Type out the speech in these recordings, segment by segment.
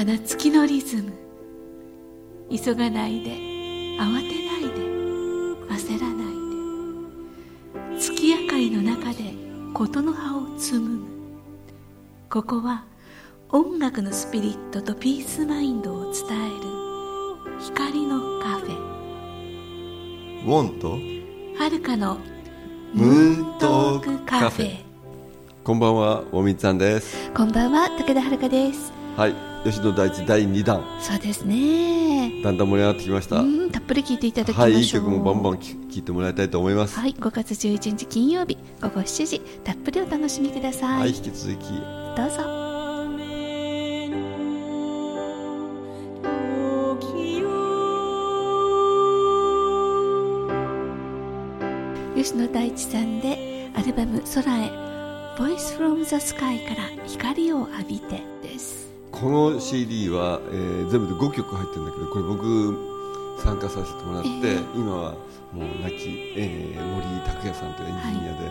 やかな月のリズム。急がないで。慌てないで。焦らないで。月明かりの中で。事の葉を紡ぐ。ここは音楽のスピリットとピースマインドを伝える。光のカフェ。ウォンとはるかのムーントークカフェ。こんばんはおみつさんです。こんばんは武田遥です。はい吉野大地第2弾。そうですね。だんだん盛り上がってきました。うんたっぷり聞いていただきましょう。はいいい曲もバンバン聴いてもらいたいと思います。はい5月11日金曜日午後7時たっぷりお楽しみください、はい引き続き。どうぞ。吉野大地さんでアルバム「空へ Voice from the Sky から光を浴びて」ですこの CD は、えー全部で5曲入ってるんだけどこれ僕参加させてもらって、ええ。今はもう亡き、えー森拓也さんというエンジニアで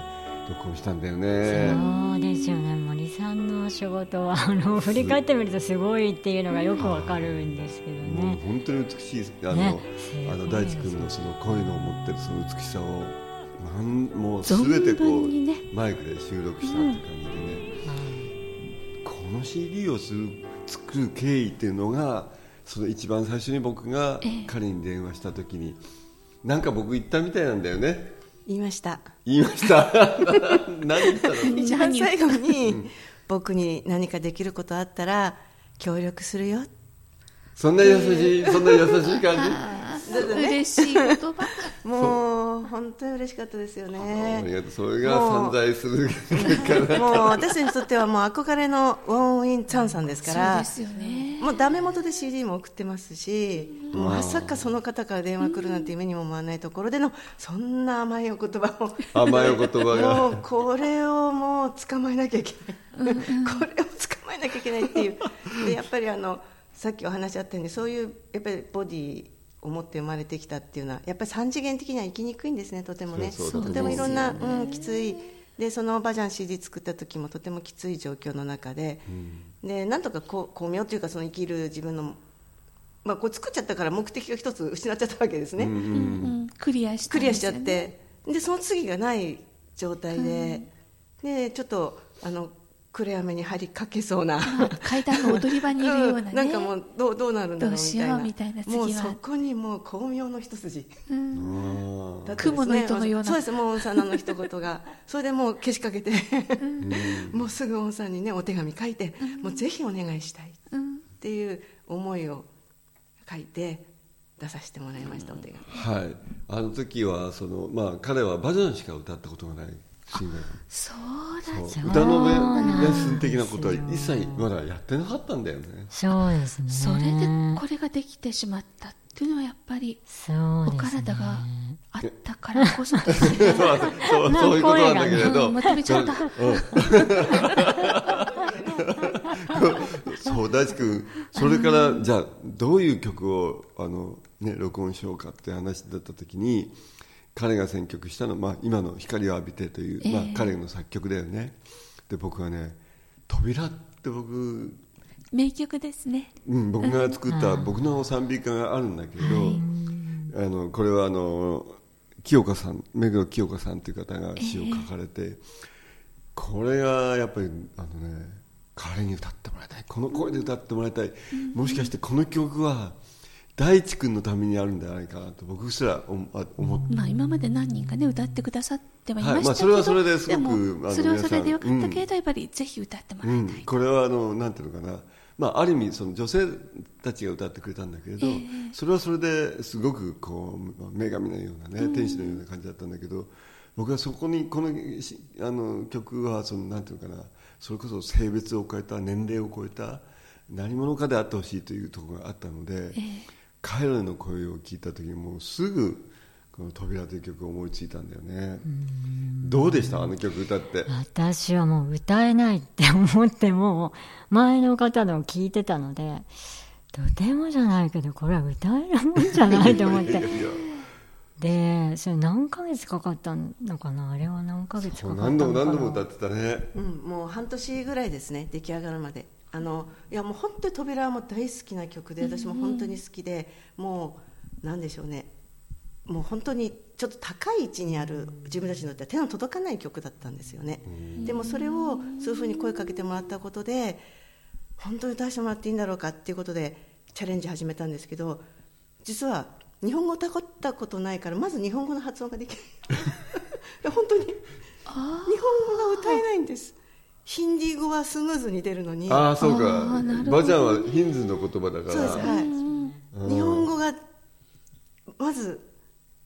録音したんだよね、そうですよね。森さんの仕事はあの振り返ってみるとすごいっていうのがよくわかるんですけどね。本当に美しいあの、ね。あの大地君のその声の持ってるその美しさをなんもうすべてこうねマイクで収録したって感じでね、この CD をする作る経緯っていうのがその一番最初に僕がええ。彼に電話した時に、なんか僕言ったみたいなんだよね。言いました。言いました。何言ったの？一番最後に僕に何かできることあったら協力するよ。そんな優しいそんな優しい感だってね嬉しい言葉。もう本当に嬉しかったですよじありねがとうそれが散財する結果だもう私にとってはもう憧れのウォン・イン・チャンさんですからそうですよね。もうダメ元で CD も送ってますし、もうまさかその方から電話来るなんて夢にも思わないところでのそんな甘いお言葉を。甘いお言葉もがうこれをもう捕まえなきゃいけない、これを捕まえなきゃいけないっていう。でやっぱりあのさっきお話あったようにそういうやっぱりボディを持って生まれてきたっていうのはやっぱり三次元的には生きにくいんですねとてもね。そうそうとてもいろんな、うん、きつい。でそのバジャン CD 作った時もとてもきつい状況の中で、でなんとかこう巧妙というかその生きる自分のまあ、こう作っちゃったから目的が一つ失っちゃったわけですね、うんクリアしたクリアしちゃって。でその次がない状態で、でちょっとあの暗闇に張りかけそうな、階段の踊り場にいるようなね、ん。なんかもうどうどうなるんだろうみどうしたよいうなみたいな次はもうそこにもう巧妙の一筋。うん。ね雲の糸のような。そうです。もう恩さんの一言が それでもうけしかけて。もうすぐ恩さんにねお手紙書いて、もうぜひお願いしたいうんっていう思いを書いて出させてもらいました、お手紙。はい。あの時はその、まあ、彼はバジャンしか歌ったことがないシンガーそうだそう歌のレッスン的なことは一切まだやってなかったんだよね。そうですね。それでこれができてしまったっていうのはやっぱりそうおですね。体があったからこそですね。そうそうそういうことなんだけれど、うん。まとめちゃった。そう大地君それからじゃあどういう曲をあの、ね、録音しようかって話だった時に彼が選曲したのは、まあ、今の「光を浴びて」という、まあええ、彼の作曲だよね。で僕はね「扉」って僕、名曲ですね。うん、僕が作った僕の賛美歌があるんだけど、あのこれはあの清香さん目黒清香さんという方が詩を書かれて、これがやっぱりあのね彼に歌ってもらいたい。この声で歌ってもらいたい、もしかしてこの曲は大地君のためにあるんじゃないかなと僕すら思ってまあ今まで何人かね歌ってくださってはいましたけど、はいまあそれはそれですごくそれはそれでよかったけれど、やっぱりぜひ歌ってもらいたい、うん、これはあのなんていうのかな、まあ、ある意味その女性たちが歌ってくれたんだけれど、それはそれですごくこうまあ女神のようなね、天使のような感じだったんだけど僕はそこにこのしあの曲はそのなんていうのかな。それこそ性別を超えた年齢を超えた何者かであってほしいというところがあったので、彼らの声を聞いた時にもうすぐこの「扉」という曲を思いついたんだよね。どうでした？あの曲歌って。私はもう歌えないって思っても前の方のを聞いてたのでとてもじゃないけどこれは歌えるもんじゃないと思って。いやいやいや。でそれ何ヶ月かかったのかな？あれは何ヶ月かかったのかな？何度も何度も歌ってたね。うん、もう半年ぐらいですね出来上がるまであのいやもう本当に扉はもう大好きな曲で私も本当に好きで、もうなんでしょうね。もう本当にちょっと高い位置にある自分たちにとっては手の届かない曲だったんですよね、でもそれをそういうふうに声かけてもらったことで本当に歌わせてもらっていいんだろうかっていうことでチャレンジ始めたんですけど実は日本語を歌ったことないからまず日本語の発音ができない。本当に。日本語が歌えないんですヒンディー語はスムーズに出るのに。ああそうか。あーなるほど。バジャンはヒンズーの言葉だから。そうです。はい。うん。日本語がまず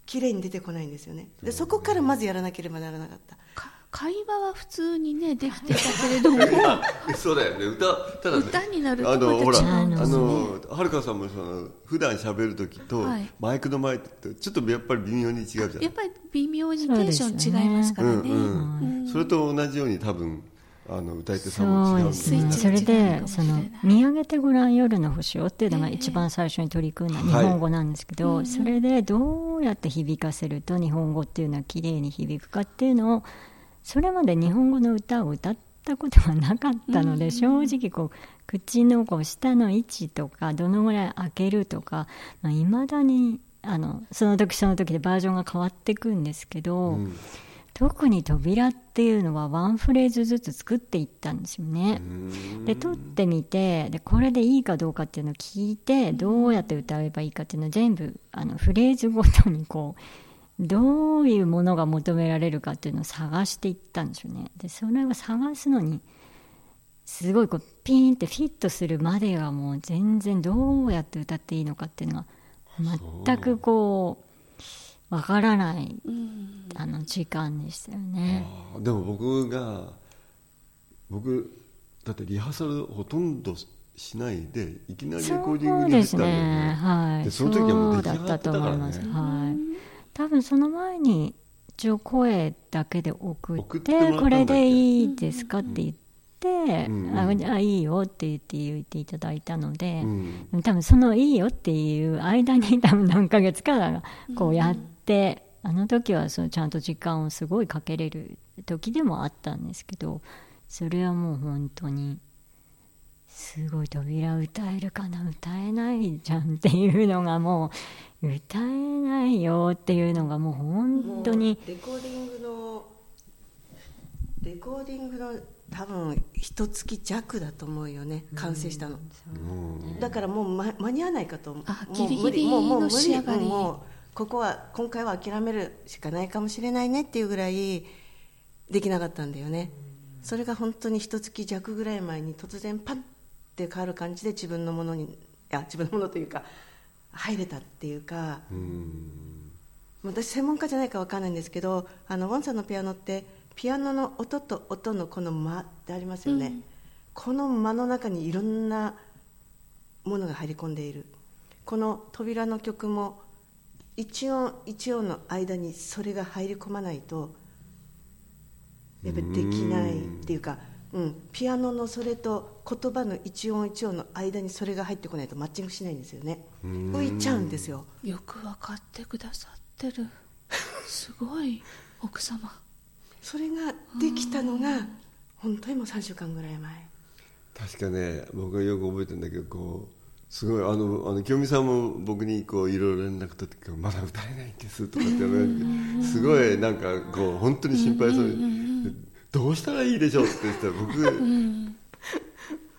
綺麗に出てこないんですよね。でそこからまずやらなければならなかった。か会話は普通にねできてたけれども。そうだよね。歌ただね。歌になるとあのほらまた違あうんですね。のはるかさんもその普段喋る時とはい。マイクの前ってちょっとやっぱり微妙に違うじゃん。やっぱり微妙にテンション違いますからね。うん。うん、それと同じように多分あの歌い手さんも違うそうです。それでその「見上げてごらん夜の星を」っていうのが一番最初に取り組んだ日本語なんですけど、それでどうやって響かせると日本語っていうのは綺麗に響くかっていうのをそれまで日本語の歌を歌ったことがなかったので、正直こう口のこう下の位置とかどのぐらい開けるとかいまあ、未だにあのその時その時でバージョンが変わっていくんですけど。うん特に扉っていうのはワンフレーズずつ作っていったんですよね。うんで撮ってみてでこれでいいかどうかっていうのを聞いてどうやって歌えばいいかっていうのを全部あのフレーズごとにこうどういうものが求められるかっていうのを探していったんですよね。でそれを探すのにすごいこうピーンってフィットするまでがもう全然どうやって歌っていいのかっていうのが全くこうわからないあの時間でしたよね。でも僕が僕だってリハーサルほとんどしないでいきなりレコーディングに入ったんだよね。はい。でその時はもう出来そうだったと上がってたから思います。ねはい。多分その前に一応声だけで送送っってこれでいいですかって言って、うん。うん。あいいよって言って言っていただいたので、うん。多分そのいいよっていう間に多分何ヶ月かこうやって、あの時はそのちゃんと時間をすごいかけれる時でもあったんですけどそれはもう本当にすごい扉歌えるかな歌えないじゃんっていうのがもう歌えないよっていうのがもう本当にレコーディングのレコーディングの多分一月弱だと思うよね。完成したの、うん。だからもう、ま、間に合わないかと思う。あギリギリの仕上がり。うんもうここは今回は諦めるしかないかもしれないねっていうぐらいできなかったんだよね、それが本当に一月弱ぐらい前に突然パンって変わる感じで自分のものにいや自分のものというか入れたっていうか、うん。私専門家じゃないかわかんないんですけどあのウォンさんのピアノってピアノの音と音のこの間ってありますよね、この間の中にいろんなものが入り込んでいる。この扉の曲も一音一音の間にそれが入り込まないとやっぱりできないっていうかうん、ピアノのそれと言葉の一音一音の間にそれが入ってこないとマッチングしないんですよね。浮いちゃうんですよ。よく分かってくださってる。すごい奥様。それができたのが本当にもう3週間ぐらい前。確かね僕がよく覚えてるんだけどこうすごいあのあの清美さんも僕にこういろいろ連絡取ってまだ歌えないんですとかってねすごいなんかこう本当に心配そうにどうしたらいいでしょうって言ってたら僕、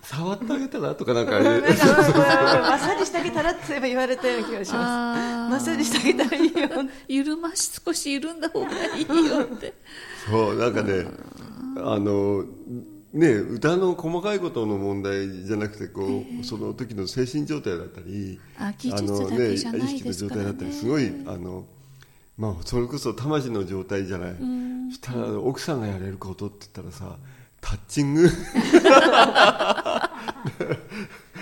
触ってあげたら？とかなんかなんかマッサージしてあげたらって言われたような気がしまあすマッサージしてあげたらいいよ緩まし少し緩んだ方がいいよってそうなんかねあのね歌の細かいことの問題じゃなくてこう、その時の精神状態だったりあ技術だけじゃないですからね意識の状態だったりすごいあのまあそれこそ魂の状態じゃない、そしたら奥さんがやれることって言ったらさタッチング。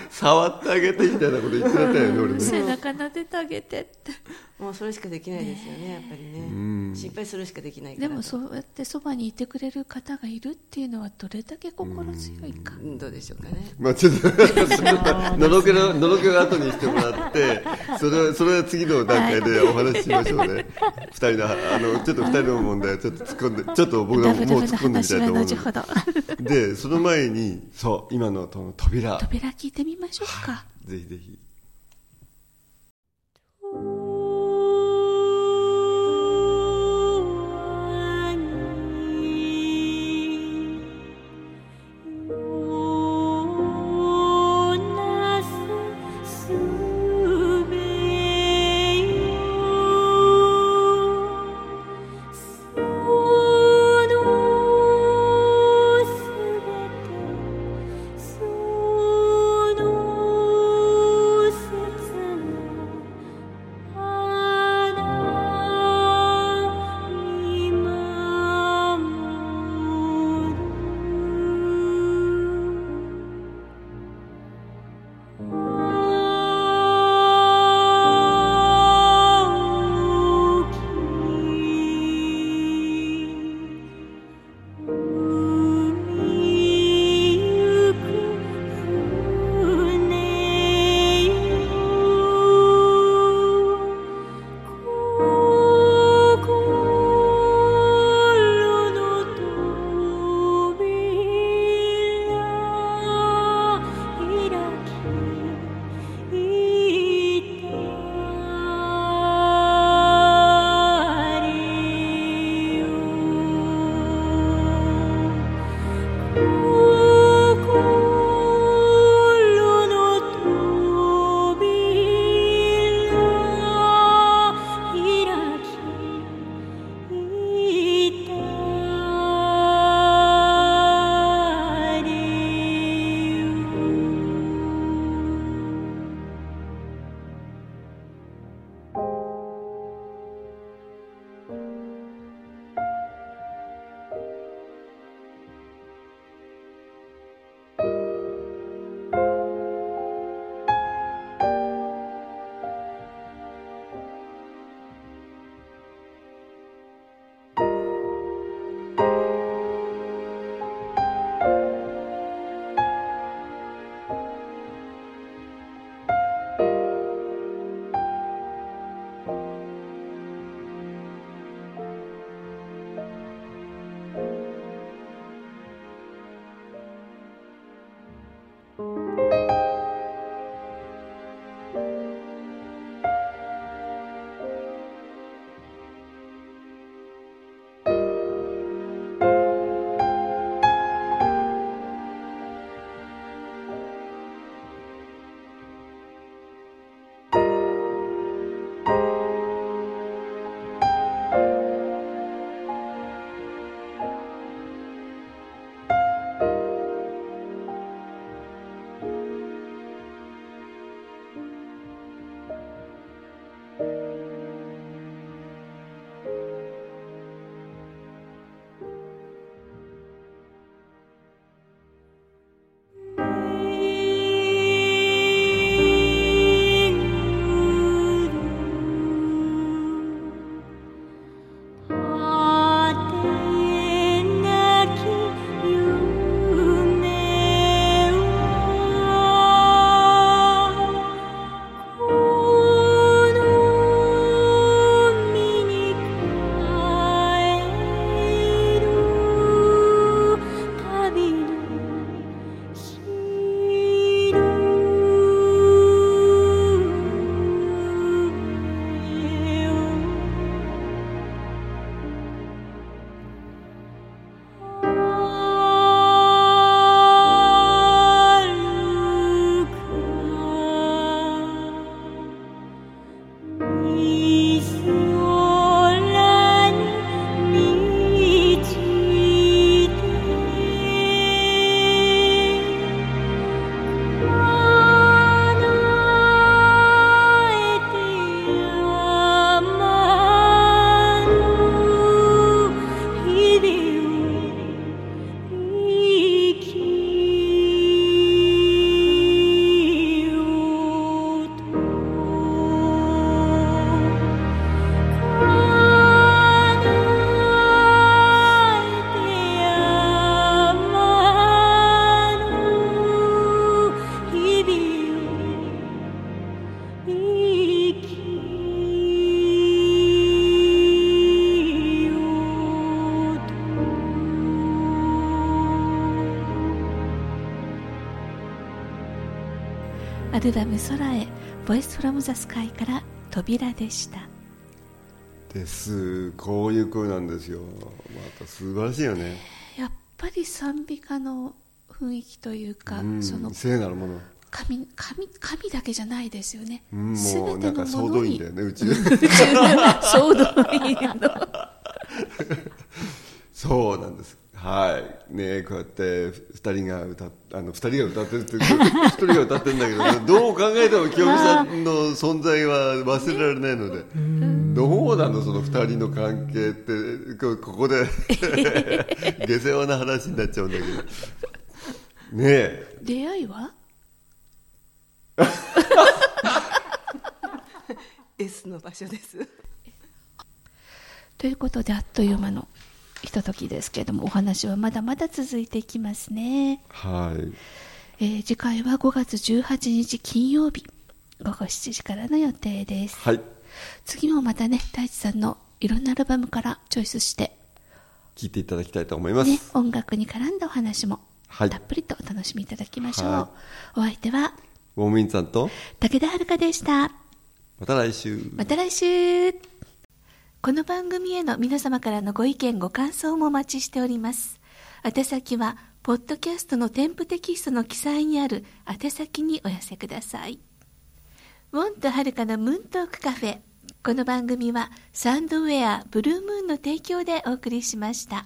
触ってあげてみたいなこと言ってたよね俺ね。背中撫でてあげてってもうそれしかできないですよねやっぱりね、ん。心配するしかできないから。でもそうやってそばにいてくれる方がいるっていうのはどれだけ心強いか、うん。どうでしょうかね。まあちょっとのろけののろけを後にしてもらってそれはそれは次の段階でお話ししましょうね。二人のあのちょっと二人の問題をちょっと突っ込んでちょっと僕らももう突っ込んでみたいと思うの後ほど。ででその前にそう今のその扉。扉聞いてみましょうか。ぜひぜひルバム「空へボイスフラムザスカイから扉でした。ですこういう声なんですよ。また素晴らしいよね。やっぱり賛美歌の雰囲気というか、うんその聖なるもの。神神神だけじゃないですよね、うん全もうなんか総動員だよね うち総動員の。そうなんですはい。ねこうやって二人が歌っあの二人が歌ってるって一人が歌ってるんだけど、ね、どう考えても清美さんの存在は忘れられないので、どうなのその二人の関係ってこここで 下世話な話になっちゃうんだけど。ねえ。出会いは？S の場所です。ということであっという間のひとときですけれどもお話はまだまだ続いていきますね、はい。えー次回は5月18日金曜日。午後7時からの予定です。はい。次もまたね大地さんのいろんなアルバムからチョイスして、聞いていただきたいと思います、ね、音楽に絡んだお話もはい。たっぷりとお楽しみいただきましょう、はお相手はウォーミンさんと武田遥でした。また来週。また来週この番組への皆様からのご意見ご感想もお待ちしております。宛先はポッドキャストの添付テキストの記載にある宛先にお寄せください。ウォンとはるかのムーントークカフェ。この番組はサンドウェアブルームーンの提供でお送りしました。